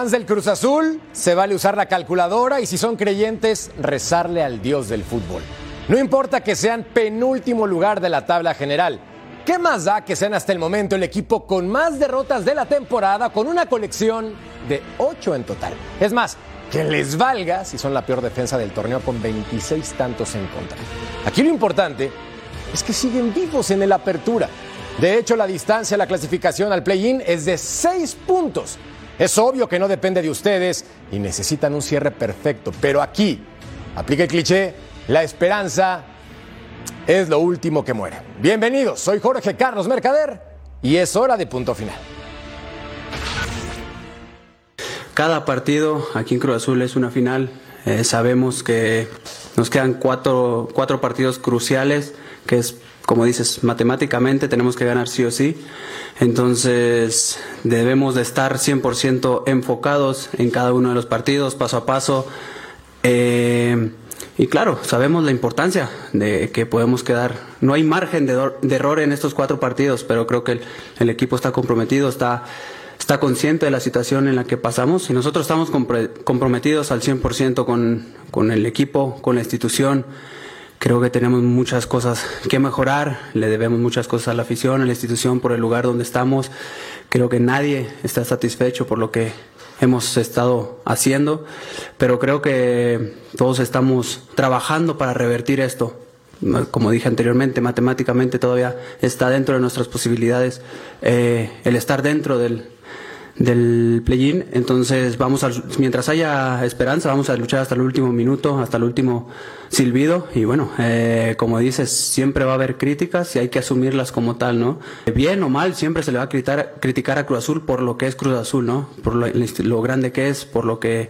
Fans del Cruz Azul, se vale usar la calculadora y si son creyentes, rezarle al Dios del fútbol. No importa que sean penúltimo lugar de la tabla general. ¿Qué más da que sean hasta el momento el equipo con más derrotas de la temporada con una colección de 8 en total? Es más, que les valga si son la peor defensa del torneo con 26 tantos en contra. Aquí lo importante es que siguen vivos en el apertura. De hecho, la distancia a la clasificación al play-in es de 6 puntos. Es obvio que no depende de ustedes y necesitan un cierre perfecto, pero aquí, aplica el cliché, la esperanza es lo último que muere. Bienvenidos, soy Jorge Carlos Mercader y es hora de punto final. Cada partido aquí en Cruz Azul es una final. Eh, sabemos que nos quedan cuatro, cuatro partidos cruciales, que es, como dices, matemáticamente tenemos que ganar sí o sí. Entonces debemos de estar 100% enfocados en cada uno de los partidos, paso a paso. Eh, y claro, sabemos la importancia de que podemos quedar. No hay margen de, de error en estos cuatro partidos, pero creo que el, el, equipo está comprometido, está, está consciente de la situación en la que pasamos y nosotros estamos comprometidos al 100% con, con el equipo, con la institución. Creo que tenemos muchas cosas que mejorar, le debemos muchas cosas a la afición, a la institución por el lugar donde estamos. Creo que nadie está satisfecho por lo que hemos estado haciendo, pero creo que todos estamos trabajando para revertir esto. Como dije anteriormente, matemáticamente todavía está dentro de nuestras posibilidades eh, el estar dentro del, del play-in. Entonces, vamos a, mientras haya esperanza, vamos a luchar hasta el último minuto, hasta el último silbido. Y bueno, eh, como dices, siempre va a haber críticas y hay que asumirlas como tal, ¿no? Bien o mal, siempre se le va a criticar, criticar a Cruz Azul por lo que es Cruz Azul, ¿no? Por lo, lo grande que es, por lo que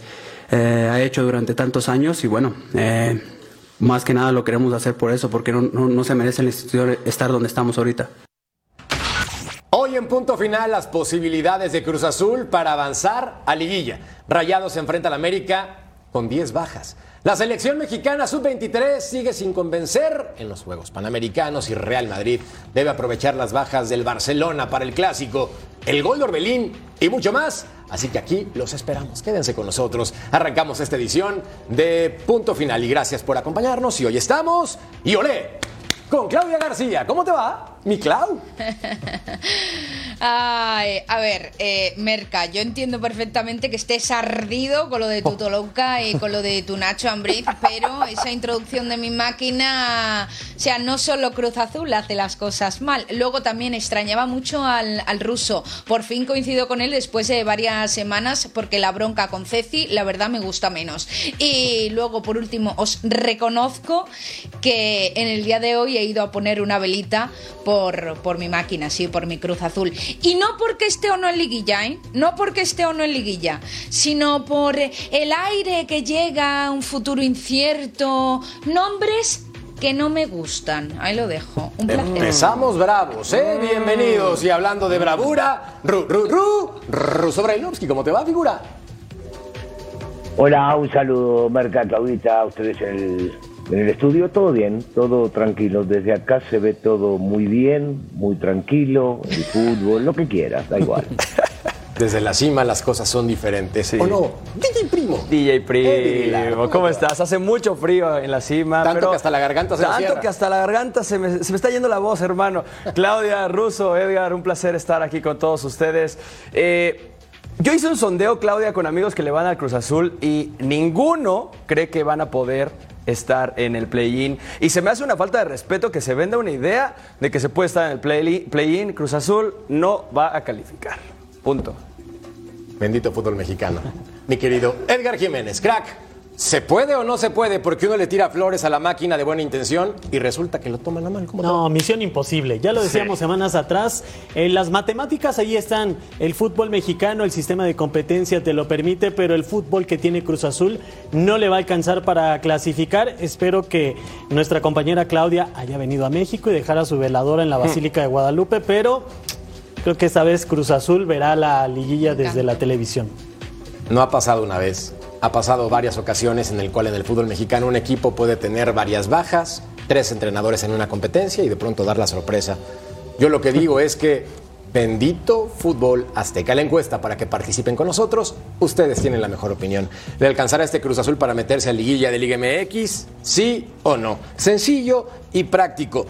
eh, ha hecho durante tantos años. Y bueno, eh, más que nada lo queremos hacer por eso, porque no, no, no se merece la institución estar donde estamos ahorita. Hoy en punto final las posibilidades de Cruz Azul para avanzar a liguilla. Rayados se enfrenta al América con 10 bajas. La selección mexicana sub-23 sigue sin convencer en los Juegos Panamericanos y Real Madrid debe aprovechar las bajas del Barcelona para el clásico, el gol de Orbelín y mucho más. Así que aquí los esperamos. Quédense con nosotros. Arrancamos esta edición de punto final y gracias por acompañarnos. Y hoy estamos y olé con Claudia García. ¿Cómo te va, mi Clau? Ay, a ver, eh, Merca, yo entiendo perfectamente que estés ardido con lo de tu Toluca y con lo de tu Nacho Ambriz, pero esa introducción de mi máquina, o sea, no solo Cruz Azul hace las cosas mal, luego también extrañaba mucho al, al ruso. Por fin coincido con él después de varias semanas porque la bronca con Ceci, la verdad, me gusta menos. Y luego, por último, os reconozco que en el día de hoy he ido a poner una velita por mi máquina, sí, por mi Cruz Azul. Y no porque esté o no en liguilla, ¿eh? No porque esté o no en liguilla, sino por el aire que llega un futuro incierto, nombres que no me gustan. Ahí lo dejo. Un placer. Empezamos bravos, ¿eh? Bienvenidos. Y hablando de bravura, Ru, Ru, Ru, Ruso Brailovsky, ¿cómo te va, figura? Hola, un saludo, Merca, Claudita, a ustedes en el, en el estudio. Todo bien, todo tranquilo. Desde acá se ve todo muy bien, muy tranquilo, el fútbol, lo que quieras, da igual. Desde la cima las cosas son diferentes. ¿O no? DJ Primo. DJ Primo, ¿cómo ¿cómo te estás? Hace mucho frío en la cima. Tanto pero- que hasta la garganta se me Tanto que hasta la garganta se me, se me está yendo la voz, hermano. Claudia, Russo, Edgar, un placer estar aquí con todos ustedes. Eh, yo hice un sondeo, Claudia, con amigos que le van al Cruz Azul y ninguno cree que van a poder estar en el play-in. Y se me hace una falta de respeto que se venda una idea de que se puede estar en el play- play-in. Cruz Azul no va a calificar. Punto. Bendito fútbol mexicano. Mi querido Edgar Jiménez, crack. ¿Se puede o no se puede? Porque uno le tira flores a la máquina de buena intención y resulta que lo toman a mal. ¿Cómo No, misión imposible. Ya lo decíamos semanas atrás. En las matemáticas ahí están. El fútbol mexicano, el sistema de competencia te lo permite, pero el fútbol que tiene Cruz Azul no le va a alcanzar para clasificar. Espero que nuestra compañera Claudia haya venido a México y dejara su veladora en la Basílica de Guadalupe, pero creo que esta vez Cruz Azul verá la liguilla desde la televisión. No ha pasado una vez, ha pasado varias ocasiones en el cual en el fútbol mexicano un equipo puede tener varias bajas, tres entrenadores en una competencia y de pronto dar la sorpresa. Yo lo que digo es que Bendito Fútbol Azteca. La encuesta para que participen con nosotros, ustedes tienen la mejor opinión. ¿Le alcanzará este Cruz Azul para meterse a liguilla de Liga MX? ¿Sí o no? Sencillo y práctico.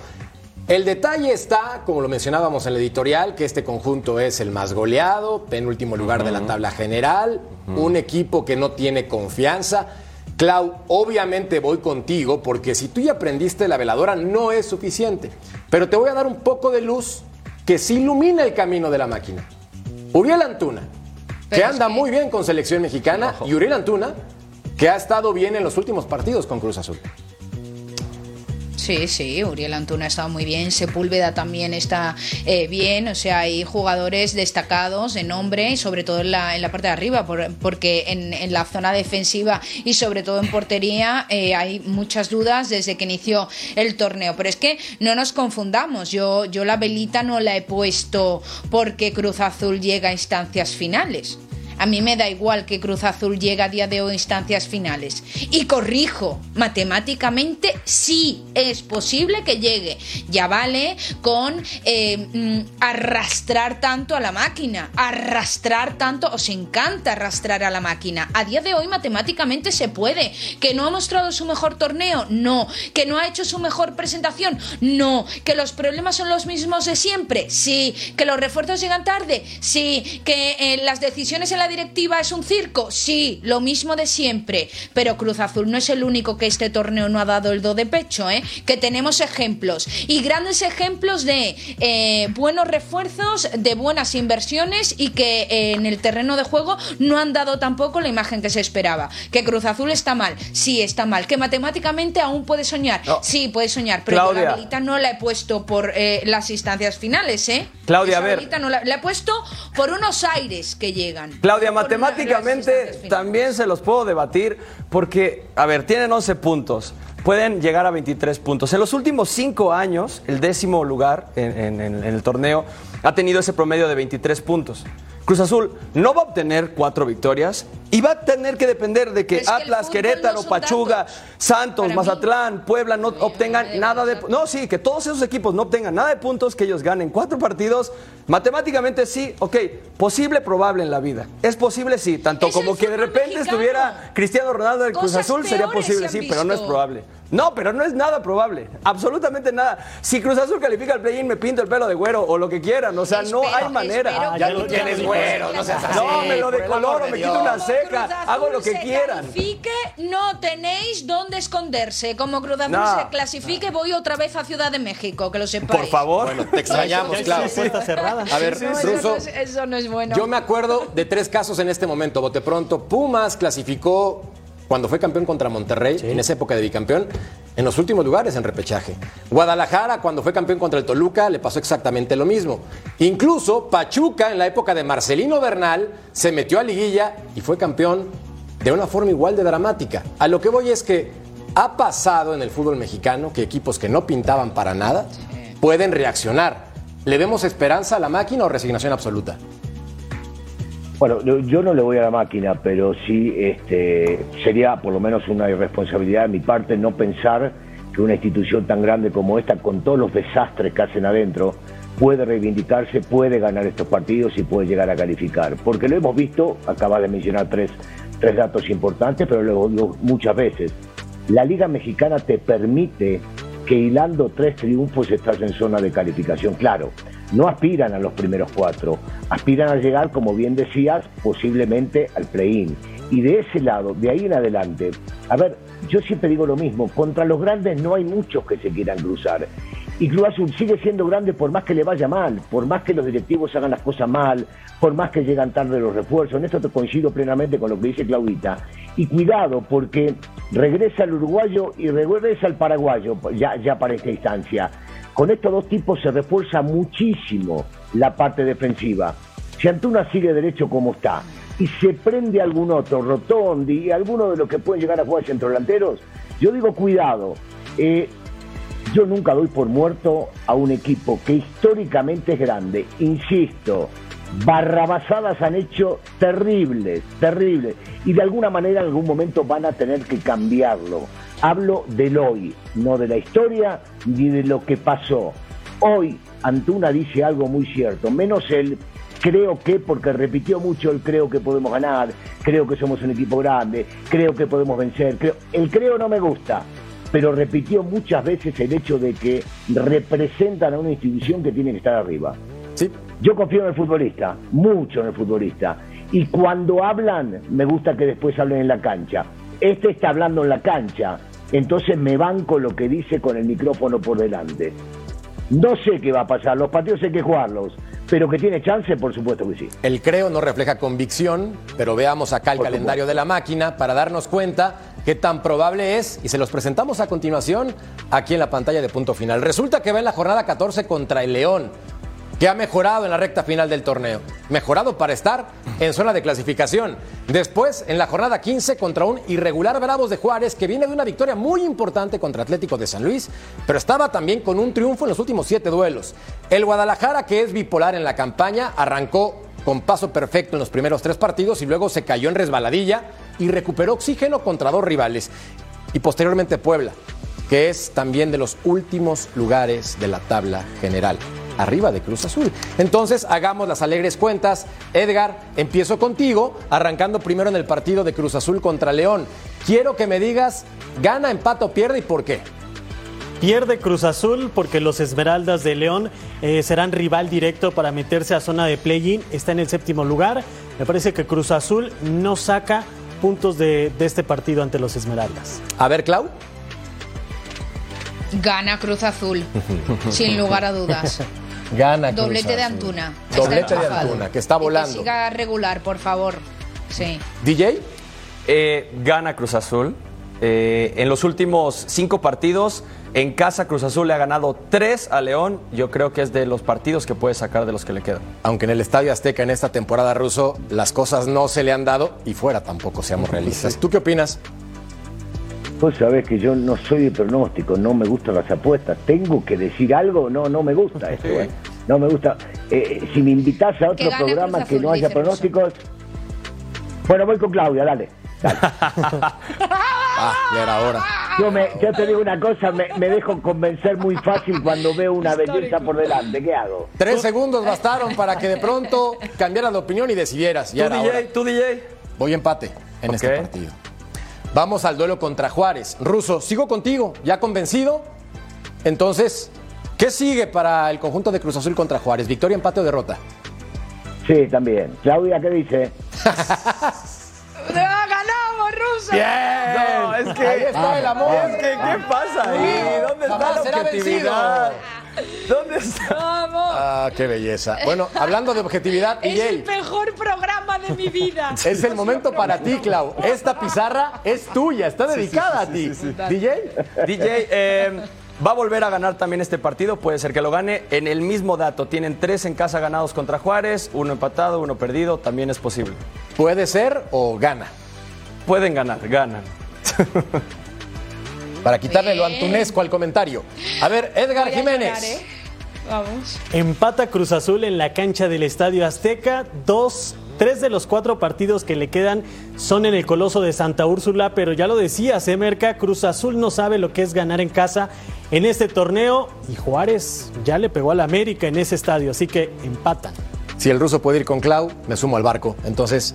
El detalle está, como lo mencionábamos en el editorial, que este conjunto es el más goleado, penúltimo lugar de la tabla general, un equipo que no tiene confianza. Clau, obviamente voy contigo porque si tú ya aprendiste la veladora no es suficiente, pero te voy a dar un poco de luz que sí ilumina el camino de la máquina. Uriel Antuna, que Pero anda que- muy bien con selección mexicana, y Uriel Antuna, que ha estado bien en los últimos partidos con Cruz Azul. Sí, sí, Uriel Antuna ha estado muy bien, Sepúlveda también está eh, bien, o sea, hay jugadores destacados de nombre y sobre todo en la, en la parte de arriba, por- porque en, en la zona defensiva y sobre todo en portería eh, hay muchas dudas desde que inició el torneo. Pero es que no nos confundamos, yo, yo la velita no la he puesto porque Cruz Azul llega a instancias finales. A mí me da igual que Cruz Azul llegue a día de hoy a instancias finales. Y corrijo, matemáticamente sí es posible que llegue. Ya vale con eh, mm, arrastrar tanto a la máquina. Arrastrar tanto, os encanta arrastrar a la máquina. A día de hoy matemáticamente se puede. ¿Que no ha mostrado su mejor torneo? No. ¿Que no ha hecho su mejor presentación? No. ¿Que los problemas son los mismos de siempre? Sí. ¿Que los refuerzos llegan tarde? Sí. ¿Que eh, las decisiones en la directiva es un circo? Sí. Lo mismo de siempre. Pero Cruz Azul no es el único que este torneo no ha dado el do de pecho, ¿eh? Que tenemos ejemplos. Y grandes ejemplos de eh, buenos refuerzos, de buenas inversiones y que eh, en el terreno de juego no han dado tampoco la imagen que se esperaba. Que Cruz Azul está mal. Sí, está mal. Que matemáticamente aún puede soñar. No. Sí, puede soñar. Pero yo Claudia. la velita no la he puesto por eh, las instancias finales, ¿eh? Claudia, Esa a ver. no la, la he puesto por unos aires que llegan. Claudia, Matemáticamente también se los puedo debatir porque, a ver, tienen 11 puntos, pueden llegar a 23 puntos. En los últimos 5 años, el décimo lugar en- en el torneo ha tenido ese promedio de 23 puntos. Cruz Azul no va a obtener cuatro victorias y va a tener que depender de que Es que el Atlas, Querétaro, no Pachuga. Santos, mí. Mazatlán, Puebla no Bueno, obtengan no nada de... No, sí, que todos esos equipos no obtengan nada de puntos, que ellos ganen cuatro partidos. Matemáticamente sí, ok, posible, probable en la vida. Es posible, sí, tanto como que de repente mexicano. estuviera Cristiano Ronaldo del Cruz Azul, sería posible, sí, pero no es probable. No, pero no es nada probable, absolutamente nada. Si Cruz Azul califica al play-in, me pinto el pelo de güero o lo que quieran, o sea, no hay manera. Ah, ya lo tienes güero, no seas así. No, me lo decoloro, de me quito una Cruz hago lo Azul que se quieran. clasifique, no tenéis dónde esconderse. Como Cruz Azul No. se clasifique, voy otra vez a Ciudad de México, que lo sepáis. Por favor. Bueno, te extrañamos, claro. cerrada. A ver, No, eso, Russo, no es, eso no es bueno. Yo me acuerdo de tres casos en este momento. Bote pronto, Pumas clasificó cuando fue campeón contra Monterrey, en esa época de bicampeón, en los últimos lugares en repechaje. Guadalajara, cuando fue campeón contra el Toluca, le pasó exactamente lo mismo. Incluso Pachuca, en la época de Marcelino Bernal, se metió a liguilla y fue campeón de una forma igual de dramática. A lo que voy es que ha pasado en el fútbol mexicano que equipos que no pintaban para nada pueden reaccionar. ¿Le vemos esperanza a la máquina o resignación absoluta? Bueno, yo- no le voy a la máquina, pero sí este, sería por lo menos una irresponsabilidad de mi parte no pensar que una institución tan grande como esta, con todos los desastres que hacen adentro, puede reivindicarse, puede ganar estos partidos y puede llegar a calificar. Porque lo hemos visto, acabas de mencionar tres, tres datos importantes, pero lo digo muchas veces. La Liga Mexicana te permite que hilando tres triunfos estás en zona de calificación. Claro, no aspiran a los primeros cuatro, aspiran a llegar, como bien decías, posiblemente al play-in. Y de ese lado, de ahí en adelante, a ver, yo siempre digo lo mismo, contra los grandes no hay muchos que se quieran cruzar. Y Cruz Azul sigue siendo grande por más que le vaya mal, por más que los directivos hagan las cosas mal, por más que llegan tarde los refuerzos. En esto te coincido plenamente con lo que dice Claudita. Y cuidado, porque regresa el uruguayo y regresa el paraguayo, ya, ya para esta instancia. Con estos dos tipos se refuerza muchísimo la parte defensiva. Si Antuna sigue derecho como está y se prende algún otro, Rotondi alguno de los que pueden llegar a jugar centrodelanteros, yo digo cuidado. Eh, yo nunca doy por muerto a un equipo que históricamente es grande. Insisto, barrabasadas han hecho terribles, terribles. Y de alguna manera en algún momento van a tener que cambiarlo. Hablo del hoy, no de la historia ni de lo que pasó. Hoy Antuna dice algo muy cierto, menos el creo que, porque repitió mucho el creo que podemos ganar, creo que somos un equipo grande, creo que podemos vencer, creo, el creo no me gusta, pero repitió muchas veces el hecho de que representan a una institución que tiene que estar arriba. Sí. Yo confío en el futbolista, mucho en el futbolista, y cuando hablan, me gusta que después hablen en la cancha. Este está hablando en la cancha, entonces me banco lo que dice con el micrófono por delante. No sé qué va a pasar, los partidos hay que jugarlos, pero que tiene chance, por supuesto que sí. El creo no refleja convicción, pero veamos acá el Por calendario supuesto. de la máquina para darnos cuenta qué tan probable es y se los presentamos a continuación aquí en la pantalla de punto final. Resulta que va en la jornada 14 contra el León, que ha mejorado en la recta final del torneo. Mejorado para estar en zona de clasificación. Después, en la jornada 15 contra un irregular Bravos de Juárez que viene de una victoria muy importante contra Atlético de San Luis, pero estaba también con un triunfo en los últimos siete duelos. El Guadalajara, que es bipolar en la campaña, arrancó con paso perfecto en los primeros tres partidos y luego se cayó en resbaladilla y recuperó oxígeno contra dos rivales. Y posteriormente Puebla, que es también de los últimos lugares de la tabla general, arriba de Cruz Azul. Entonces, hagamos las alegres cuentas. Edgar, empiezo contigo, arrancando primero en el partido de Cruz Azul contra León. Quiero que me digas, gana, empate o pierde y por qué. Pierde Cruz Azul porque los Esmeraldas de León eh, serán rival directo para meterse a zona de play-in. Está en el séptimo lugar. Me parece que Cruz Azul no saca puntos de, de este partido ante los Esmeraldas. A ver, Clau. Gana Cruz Azul, sin lugar a dudas. Gana Cruz Doblete de. Antuna. Doblete de. Antuna, que está Y volando. que siga regular, por favor. Sí. DJ. Eh, gana Cruz Azul. Eh, en los últimos cinco partidos, en casa Cruz Azul le ha ganado tres a León. Yo creo que es de los partidos que puede sacar de los que le quedan. Aunque en el Estadio Azteca en esta temporada ruso las cosas no se le han dado y fuera tampoco seamos realistas. ¿Tú qué opinas? Vos sabés que yo no soy de pronóstico, no me gustan las apuestas. ¿Tengo que decir algo? No, no me gusta esto. ¿eh? No me gusta. Eh, si me invitas a otro programa Cruz que Azul, no haya pronósticos. Bueno, voy con Claudia, dale. dale. Ah, ya era hora. Yo, me, yo te digo una cosa, me, me dejo convencer muy fácil cuando veo una belleza por delante. ¿Qué hago? Tres segundos bastaron para que de pronto cambiaras de opinión y decidieras. Ya ¿Tú DJ? hora. ¿Tú DJ? Voy empate en este partido. Vamos al duelo contra Juárez. Ruso, sigo contigo, ya convencido. Entonces, ¿qué sigue para el conjunto de Cruz Azul contra Juárez? ¿Victoria, empate o derrota? Sí, también. Claudia, ¿qué dice? ¡Ah, ¡Ganamos, Ruso! No, es que. Ahí está el amor. Es que, ¿qué pasa ahí? ¿Dónde está la será objetividad? ¿Dónde está? ¡Vamos! Ah, qué belleza. Bueno, hablando de objetividad, Es el mejor programa de mi vida. es el momento para ti, Clau. Esta pizarra es tuya, está dedicada a ti. DJ, DJ, eh, va a volver a ganar también este partido. Puede ser que lo gane en el mismo dato. Tienen tres en casa ganados contra Juárez, uno empatado, uno perdido. También es posible. puede ser o gana. Pueden ganar, ganan. Para quitarle lo antunesco al comentario. A ver, Edgar Voy Jiménez. ¿eh? Vamos. Empata Cruz Azul en la cancha del Estadio Azteca. Dos, tres de los cuatro partidos que le quedan son en el Coloso de Santa Úrsula, pero ya lo decía Semerca, Cruz Azul no sabe lo que es ganar en casa en este torneo y Juárez ya le pegó al América en ese estadio, así que empatan. Si el ruso puede ir con Clau, me sumo al barco. Entonces,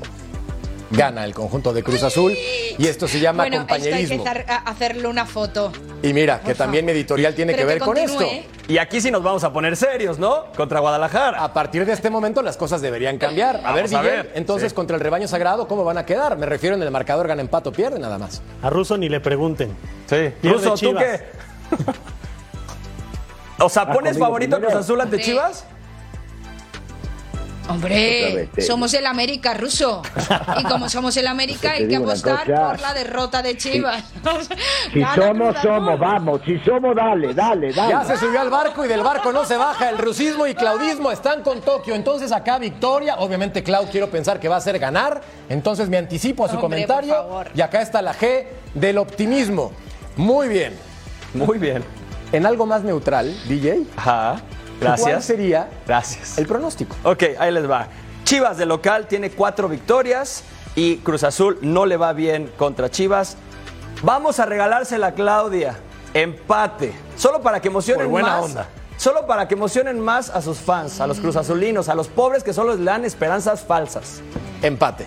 gana el conjunto de Cruz Azul y esto se llama Bueno, esto hay que compañerismo. a- hacerle una foto. Y mira, que también mi editorial tiene Pero que ver que con esto. ¿eh? Y aquí sí nos vamos a poner serios, ¿no? Contra Guadalajara. A partir de este momento las cosas deberían cambiar. A ver, a ver. entonces Sí. contra el rebaño sagrado, ¿cómo van a quedar? Me refiero en el marcador gana empate o pierde nada más. A Russo ni le pregunten. Sí. Pierde Ruso, ¿tú Chivas. qué? o sea, ¿pones conmigo favorito a Cruz? Azul ante Sí. Hombre, te- somos el América ruso. Y como somos el América, hay que apostar cosa. por la derrota de Chivas. Si somos, somos, vamos. Si somos, dale, dale, dale. Ya se subió al barco y del barco no se baja. El rusismo y claudismo están con Tokio. Entonces acá victoria. Obviamente Clau quiero pensar que va a ser ganar. Entonces me anticipo a su Hombre, comentario. por favor. Y acá está la G del optimismo. Muy bien. Muy bien. En algo más neutral, DJ, Ajá. ¿Cuál Gracias. sería Gracias. el pronóstico? Ok, ahí les va. Chivas de local tiene cuatro victorias y Cruz Azul no le va bien contra Chivas. Vamos a regalársela a Claudia. Empate. Solo para que emocionen Por buena más onda. solo para que emocionen más a sus fans, a los cruzazulinos, a los pobres que solo les dan esperanzas falsas. Empate.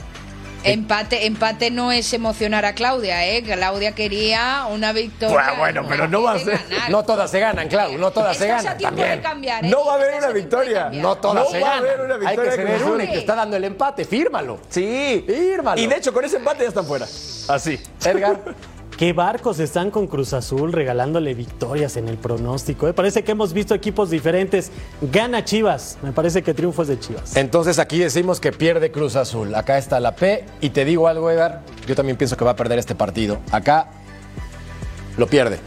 Empate, empate no es emocionar a Claudia, ¿eh? Claudia quería una victoria. Bueno, bueno, pero no va a hay que ser- ganar. No todas se ganan, Clau, no todas se Estás a ganan. tiempo También. de cambiar, ¿eh? No va a haber una victoria. No todas No se va a ganan. haber una Hay que victoria ceder Cruz una Azul. y te está dando el empate, fírmalo. Sí. Fírmalo. Y de hecho, con ese empate ya están fuera. Así. Edgar, ¿Qué barcos están con Cruz Azul regalándole victorias en el pronóstico? eh? Parece que hemos visto equipos diferentes. Gana Chivas. Me parece que triunfo es de Chivas. entonces aquí decimos que pierde Cruz Azul. Acá está la P y te digo algo, Edgar, yo también pienso que va a perder este partido. Acá lo pierde.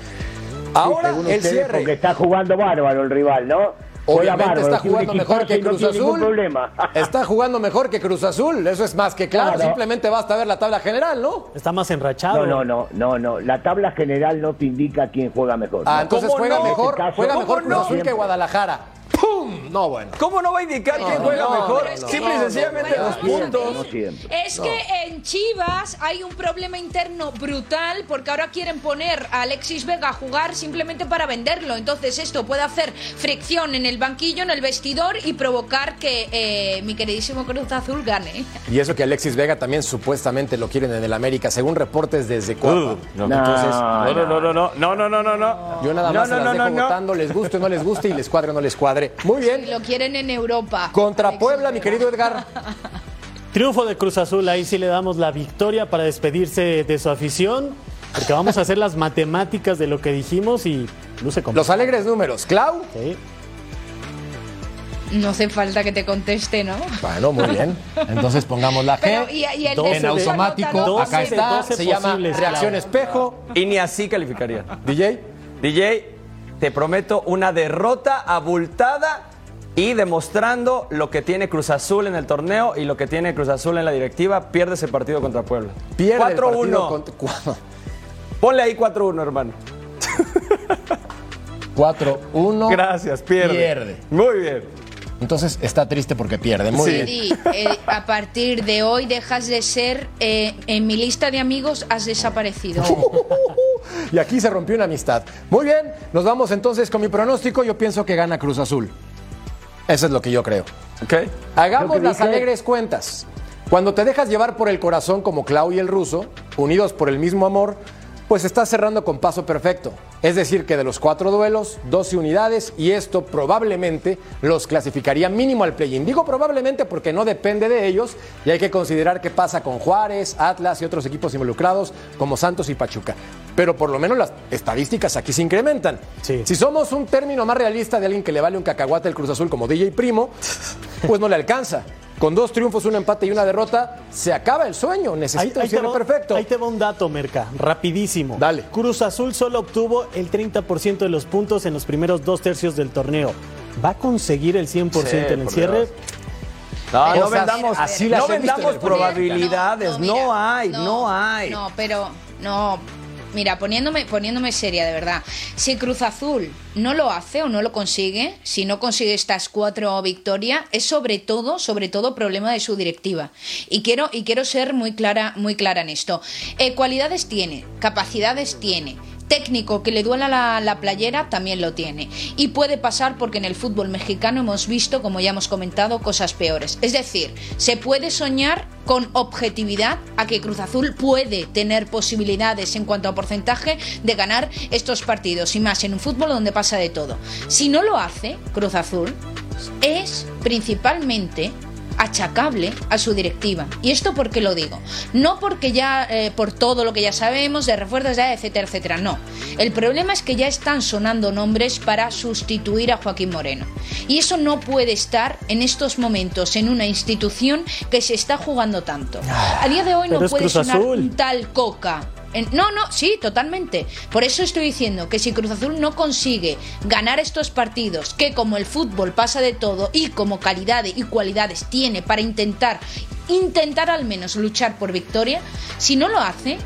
Ahora el cierre. Porque está jugando bárbaro el rival, ¿no? Juega Obviamente bárbaro, está jugando mejor que no Cruz ningún Azul. problema. Está jugando mejor que Cruz Azul. Eso es más que claro. Claro. Simplemente basta ver la tabla general, ¿no? Está más enrachado. No, no, no, no, no. La tabla general no te indica quién juega mejor. Ah, ¿no? entonces ¿Cómo juega no? mejor, este caso, juega ¿cómo mejor Cruz no? Azul que. Guadalajara. ¡Pum! No, bueno. ¿Cómo no va a indicar quién no, juega no, mejor? no, no, Simple y no, sencillamente los puntos. No. Es que en Chivas hay un problema interno brutal porque ahora quieren poner a Alexis Vega a jugar simplemente para venderlo. Entonces esto puede hacer fricción en el banquillo, en el vestidor y provocar que eh, mi queridísimo Cruz Azul gane. Y eso que Alexis Vega también supuestamente lo quieren en el América, según reportes desde Cuapa. no, Entonces, No, no, no, no, no, no, no, no, no, no. yo nada No, más no, se las no, dejo no, no. votando, les guste o no les guste y les cuadre o no les cuadre. Muy bien. lo quieren en Europa. Contra Alexis Puebla, mi querido Edgar. Triunfo de Cruz Azul. Ahí sí le damos la victoria para despedirse de su afición. Porque vamos a hacer las matemáticas de lo que dijimos y luce como. Los alegres números. Clau. Sí. No hace falta que te conteste, ¿no? Bueno, muy bien. Entonces pongamos la G. Pero, y- y el Doce de en de- automático, acá está, doce se llama reacción espejo. Y ni así calificarían. DJ, DJ, te prometo una derrota abultada y demostrando lo que tiene Cruz Azul en el torneo y lo que tiene Cruz Azul en la directiva, pierde ese partido contra Puebla. pierde el partido 4-1. contra- Ponle ahí 4-1, hermano. 4-1. Gracias, pierde. Pierde. Muy bien. Entonces está triste porque pierde. Muy Sí. bien. Sí, eh, a partir de hoy dejas de ser, eh, en mi lista de amigos has desaparecido. Y aquí se rompió una amistad. Muy bien, nos vamos entonces con mi pronóstico. Yo pienso que gana Cruz Azul. Eso es lo que yo creo. Ok. Hagamos las alegres cuentas. Cuando te dejas llevar por el corazón como Clau y el ruso, unidos por el mismo amor, pues estás cerrando con paso perfecto. Es decir, que de los cuatro duelos, 12 unidades y esto probablemente los clasificaría mínimo al play-in. Digo probablemente porque no depende de ellos y hay que considerar qué pasa con Juárez, Atlas y otros equipos involucrados como Santos y Pachuca. Pero por lo menos las estadísticas aquí se incrementan. Sí. Si somos un término más realista de alguien que le vale un cacahuate el Cruz Azul como DJ Primo, pues no le alcanza. Con dos triunfos, un empate y una derrota, se acaba el sueño. Necesita un te cierre va, perfecto. ahí te va un dato, Merca, rapidísimo. Dale. Cruz Azul solo obtuvo el 30% de los puntos en los primeros dos tercios del torneo. ¿Va a conseguir el 100% Sí, en el cierre? Dios. No, no vendamos, así las no vendamos probabilidades. No, mira, hay, no, hay. No, pero no. Mira, poniéndome, poniéndome seria, de verdad. Si Cruz Azul no lo hace o no lo consigue, si no consigue estas cuatro victorias, es sobre todo, sobre todo problema de su directiva. Y quiero, y quiero ser muy clara, muy clara en esto. Eh, cualidades tiene, capacidades tiene. Técnico que le duela la, la playera también lo tiene. Y puede pasar porque en el fútbol mexicano hemos visto, como ya hemos comentado, cosas peores. Es decir, se puede soñar con objetividad a que Cruz Azul puede tener posibilidades en cuanto a porcentaje de ganar estos partidos. Y más en un fútbol donde pasa de todo. Si no lo hace Cruz Azul, es principalmente achacable a su directiva. ¿Y esto por qué lo digo? No porque ya, eh, por todo lo que ya sabemos, de refuerzos, ya, etcétera, etcétera, no. El problema es que ya están sonando nombres para sustituir a Joaquín Moreno. Y eso no puede estar en estos momentos en una institución que se está jugando tanto. A día de hoy Pero no puede sonar un tal Coca. En- no, no, sí, totalmente. Por eso estoy diciendo que si Cruz Azul no consigue ganar estos partidos, que como el fútbol pasa de todo y como calidad y cualidades tiene para intentar, intentar al menos luchar por victoria, si no lo hace,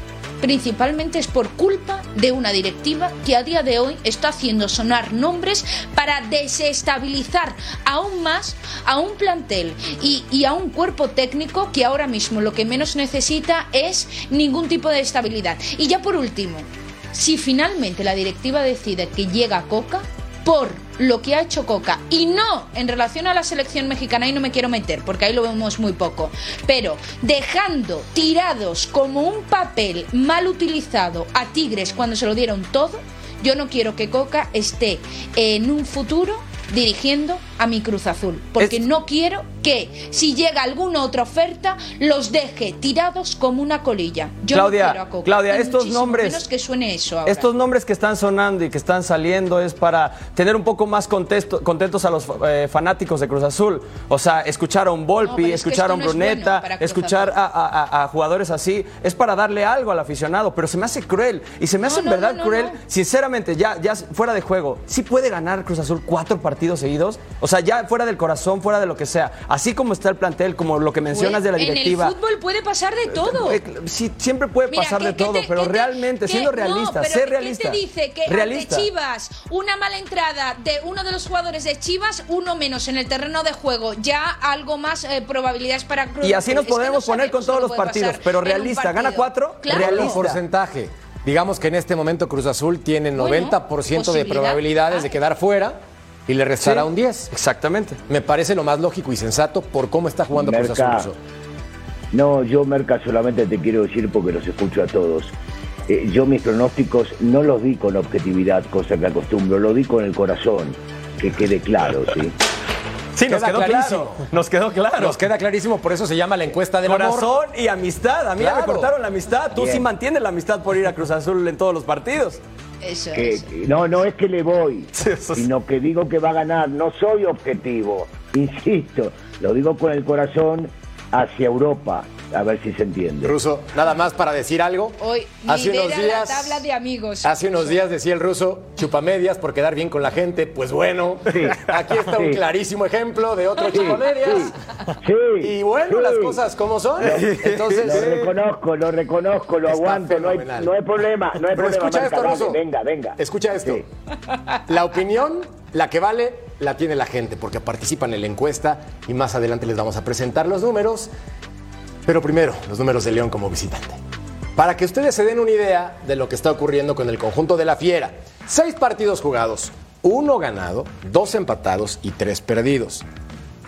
principalmente es por culpa de una directiva que a día de hoy está haciendo sonar nombres para desestabilizar aún más a un plantel y, y a un cuerpo técnico que ahora mismo lo que menos necesita es ningún tipo de estabilidad. Y ya por último, si finalmente la directiva decide que llega Coca, por lo que ha hecho Coca. Y no en relación a la selección mexicana, y no me quiero meter, porque ahí lo vemos muy poco. Pero dejando tirados como un papel mal utilizado a Tigres cuando se lo dieron todo, yo no quiero que Coca esté en un futuro dirigiendo a mi Cruz Azul, porque no quiero que si llega alguna otra oferta los deje tirados como una colilla. Yo Claudia, no quiero a Coca, Claudia, estos nombres, que suene eso ahora. estos nombres que están sonando y que están saliendo es para tener un poco más contesto- contentos a los eh, fanáticos de Cruz Azul. O sea, escuchar a un No, Volpi, es que escuchar a un no es bueno Bruneta, escuchar a, a- a- a jugadores así, es para darle algo al aficionado, pero se me hace cruel y se me hace en no, verdad no, no, cruel, no. sinceramente, ya, ya fuera de juego, ¿sí puede ganar Cruz Azul cuatro partidos seguidos? O sea, ya fuera del corazón, fuera de lo que sea, así como está el plantel, como lo que mencionas de la directiva. En el fútbol puede pasar de todo. Eh, Sí, siempre puede Mira, pasar ¿qué- de qué todo, te- pero qué te- realmente, qué- siendo no, realista, pero sé ¿qué realista. te dice? Que realista. ante Chivas, una mala entrada de uno de los jugadores de Chivas, uno menos en el terreno de juego, ya algo más eh, probabilidades para Cruz Y así nos no podemos poner con todos lo los partidos, pero realista, ¿gana cuatro? Claro. Realista. Porcentaje. Digamos que en este momento Cruz Azul tiene Bueno, 90% de posibilidad probabilidades de hay. quedar fuera y le restará Sí, un 10. Exactamente. Me parece lo más lógico y sensato por cómo está jugando Cruz Azul. Merca. No, yo Merca solamente te quiero decir porque los escucho a todos. Eh, yo mis pronósticos no los di con objetividad, cosa que acostumbro, lo di con el corazón, que quede claro, ¿sí? Sí, nos Queda quedó clarísimo. claro. Nos quedó claro. Nos queda clarísimo, por eso se llama la encuesta del amor. Corazón y amistad. A mí ya me cortaron la amistad. Tú Bien. sí mantienes la amistad por ir a Cruz Azul en todos los partidos. Eso Que- no, no es que le voy, sino que digo que va a ganar. No soy objetivo, insisto, lo digo con el corazón hacia Europa, a ver si se entiende. Ruso, nada más para decir algo. Hoy hace unos días, la tabla de amigos. Hace unos días decía el ruso, chupamedias por quedar bien con la gente. Pues bueno, Sí. aquí está un Sí. clarísimo ejemplo de otro Sí, chupamedias. sí, Y bueno, sí. las cosas como son. Lo Entonces, reconozco, lo reconozco, lo aguanto, no hay, no hay problema, no hay Pero problema. escucha Marca, esto, Ruso. venga, venga. Escucha esto. Sí. La opinión, la que vale, la tiene la gente porque participan en la encuesta y más adelante les vamos a presentar los números. Pero primero, los números de León como visitante. Para que ustedes se den una idea de lo que está ocurriendo con el conjunto de la Fiera. Seis partidos jugados, uno ganado, dos empatados y tres perdidos.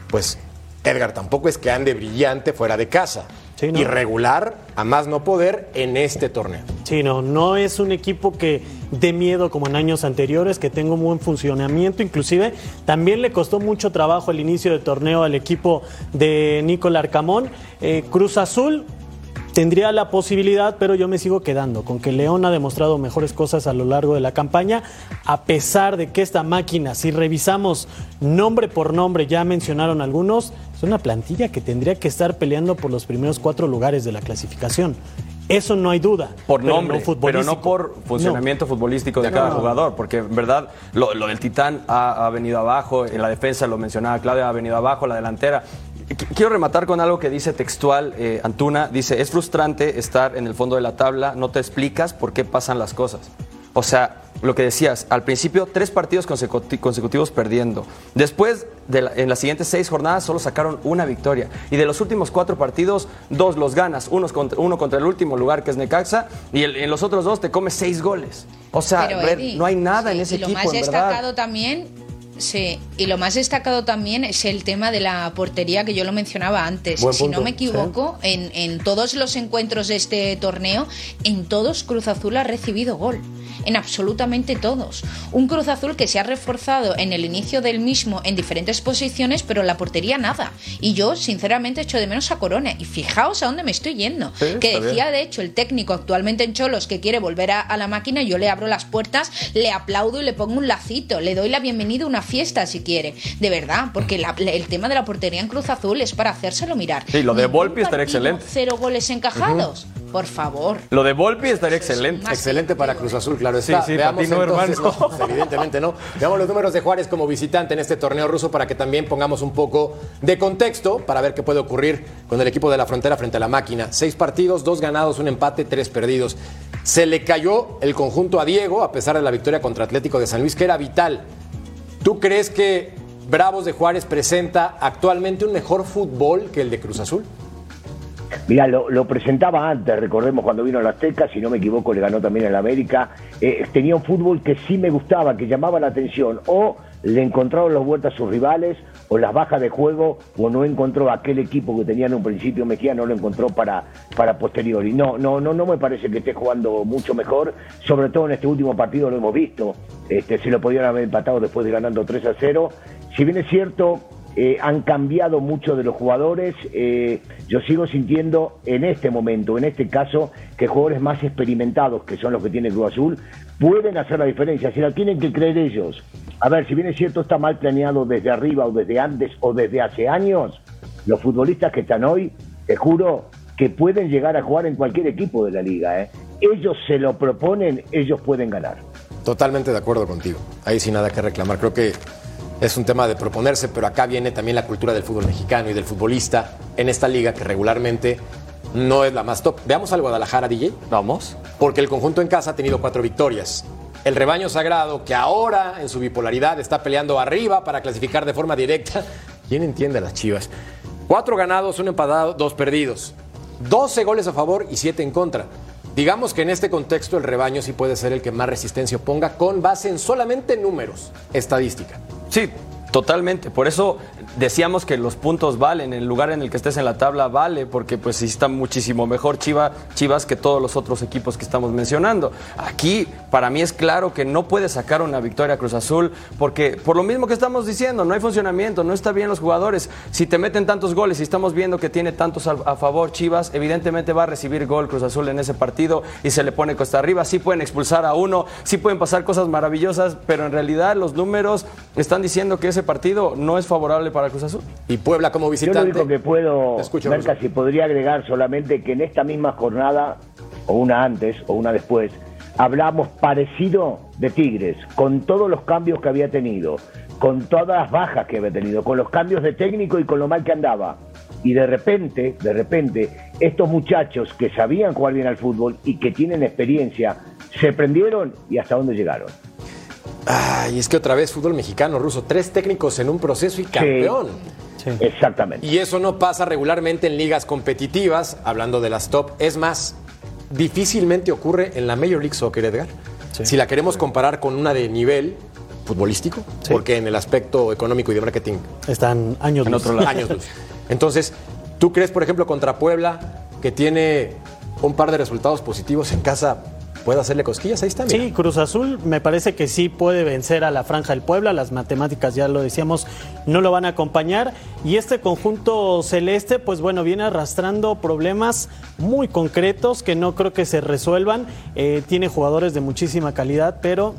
Pues Edgar tampoco es que ande brillante fuera de casa. Sí, ¿no? Irregular, a más no poder en este torneo. Sí, no, no es un equipo que dé miedo como en años anteriores, que tenga un buen funcionamiento, inclusive también le costó mucho trabajo el inicio del torneo al equipo de Nicolás Arcamón. Eh, Cruz Azul tendría la posibilidad, pero yo me sigo quedando con que León ha demostrado mejores cosas a lo largo de la campaña, a pesar de que esta máquina, si revisamos nombre por nombre, ya mencionaron algunos, es una plantilla que tendría que estar peleando por los primeros cuatro lugares de la clasificación. Eso no hay duda. Por pero nombre, no pero no por funcionamiento futbolístico de No. cada jugador, porque en verdad lo, lo del Titán ha, ha venido abajo, en la defensa lo mencionaba Claudia, ha venido abajo, la delantera. Qu- Quiero rematar con algo que dice textual eh, Antuna, dice, es frustrante estar en el fondo de la tabla, no te explicas por qué pasan las cosas. O sea, lo que decías, al principio tres partidos consecuti- consecutivos perdiendo. Después, de la- en las siguientes seis jornadas, solo sacaron una victoria. Y de los últimos cuatro partidos, dos los ganas. Contra- uno contra el último lugar, que es Necaxa, y el- en los otros dos te comes seis goles. O sea, Pero, Red, Eddie, no hay nada sí, en ese y lo equipo, más en destacado verdad. también, sí, y lo más destacado también es el tema de la portería que yo lo mencionaba antes. Buen si punto, no me equivoco, en, en todos los encuentros de este torneo, en todos Cruz Azul ha recibido gol. En absolutamente todos. Un Cruz Azul que se ha reforzado en el inicio del mismo en diferentes posiciones, pero en la portería nada. Y yo, sinceramente, echo de menos a Corona. Y fijaos a dónde me estoy yendo. Sí, que decía, de hecho, el técnico actualmente en Cholos que quiere volver a, a la máquina, yo le abro las puertas, le aplaudo y le pongo un lacito, le doy la bienvenida a una fiesta si quiere, de verdad, porque la- el tema de la portería en Cruz Azul es para hacérselo mirar. Sí, lo de Volpi estaría excelente. Cero goles encajados, por favor. Lo de Volpi estaría excelente. Excelente para Cruz Azul, claro está. Sí, sí, Veamos para ti no, entonces- hermano. no, evidentemente no. Veamos los números de Juárez como visitante en este torneo ruso para que también pongamos un poco de contexto para ver qué puede ocurrir con el equipo de la frontera frente a la máquina. Seis partidos, dos ganados, un empate, tres perdidos. Se le cayó el conjunto a Diego a pesar de la victoria contra Atlético de San Luis, que era vital. ¿Tú crees que Bravos de Juárez presenta actualmente un mejor fútbol que el de Cruz Azul? Mira, lo, presentaba antes, recordemos cuando vino a la Azteca, si no me equivoco, le ganó también en América. Eh, tenía un fútbol que sí me gustaba, que llamaba la atención. O le encontraron las vueltas a sus rivales, o las bajas de juego, o no encontró aquel equipo que tenía en un principio Mejía, no lo encontró para, para posteriori. No, no, no, no me parece que esté jugando mucho mejor, sobre todo en este último partido lo hemos visto. Este, se lo podían haber empatado después de ganando 3 a 0. Si bien es cierto, eh, han cambiado mucho de los jugadores. Eh, yo sigo sintiendo en este momento, en este caso, que jugadores más experimentados, que son los que tiene Cruz Azul, pueden hacer la diferencia. Si la tienen que creer ellos. A ver, si bien es cierto, está mal planeado desde arriba o desde antes o desde hace años, los futbolistas que están hoy, te juro que pueden llegar a jugar en cualquier equipo de la liga. ¿eh? Ellos se lo proponen, ellos pueden ganar. Totalmente de acuerdo contigo. Ahí sin nada que reclamar. Creo que es un tema de proponerse, pero acá viene también la cultura del fútbol mexicano y del futbolista en esta liga que regularmente no es la más top. Veamos al Guadalajara, DJ. Vamos. Porque el conjunto en casa ha tenido cuatro victorias. El rebaño sagrado, que ahora en su bipolaridad está peleando arriba para clasificar de forma directa. ¿Quién entiende a las chivas? Cuatro ganados, un empatado, dos perdidos. 12 goles a favor y siete en contra. Digamos que en este contexto el rebaño sí puede ser el que más resistencia ponga con base en solamente números, estadística. Sí, totalmente. Por eso decíamos que los puntos valen, el lugar en el que estés en la tabla vale, porque pues está muchísimo mejor Chivas que todos los otros equipos que estamos mencionando. Aquí para mí es claro que no puede sacar una victoria Cruz Azul, porque por lo mismo que estamos diciendo, no hay funcionamiento, no está bien los jugadores. Si te meten tantos goles y estamos viendo que tiene tantos a, favor Chivas, evidentemente va a recibir gol Cruz Azul en ese partido y se le pone costa arriba. Sí pueden expulsar a uno, sí pueden pasar cosas maravillosas, pero en realidad los números están diciendo que ese partido no es favorable para Cruz Azul. Y Puebla como visitante. Yo lo único que puedo, ver casi podría agregar solamente que en esta misma jornada, o una antes o una después, hablamos parecido de Tigres, con todos los cambios que había tenido, con todas las bajas que había tenido, con los cambios de técnico y con lo mal que andaba. Y de repente, de repente, estos muchachos que sabían jugar bien al fútbol y que tienen experiencia, se prendieron y hasta dónde llegaron. Ay, es que otra vez fútbol mexicano, ruso, tres técnicos en un proceso y campeón. Exactamente. Y eso no pasa regularmente en ligas competitivas, hablando de las top. Es más, difícilmente ocurre en la Major League Soccer, Edgar. Si la queremos comparar con una de nivel futbolístico, porque en el aspecto económico y de marketing están años en Otro lado. años luz. Entonces, ¿tú crees, por ejemplo, contra Puebla, que tiene un par de resultados positivos en casa, puede hacerle cosquillas, ahí está. Sí, Cruz Azul me parece que sí puede vencer a la Franja del Puebla, las matemáticas ya lo decíamos, no lo van a acompañar y este conjunto celeste pues bueno, viene arrastrando problemas muy concretos que no creo que se resuelvan, eh, tiene jugadores de muchísima calidad, pero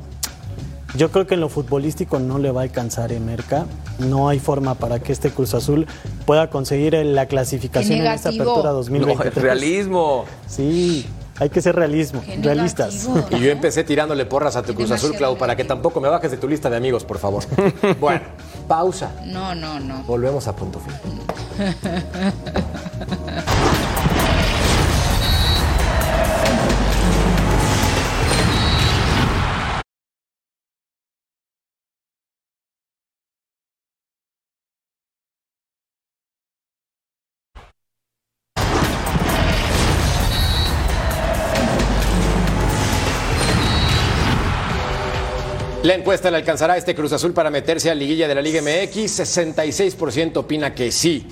yo creo que en lo futbolístico no le va a alcanzar en Merca. No hay forma para que este Cruz Azul pueda conseguir la clasificación en esta apertura 2020. No, realismo. Sí. Hay que ser realismo, realistas. Y yo empecé tirándole porras a tu Cruz Azul, Clau, para que tampoco me bajes de tu lista de amigos, por favor. bueno, pausa. No, no, no. Volvemos a punto final. La encuesta le alcanzará a este Cruz Azul para meterse a liguilla de la Liga MX. 66% opina que sí.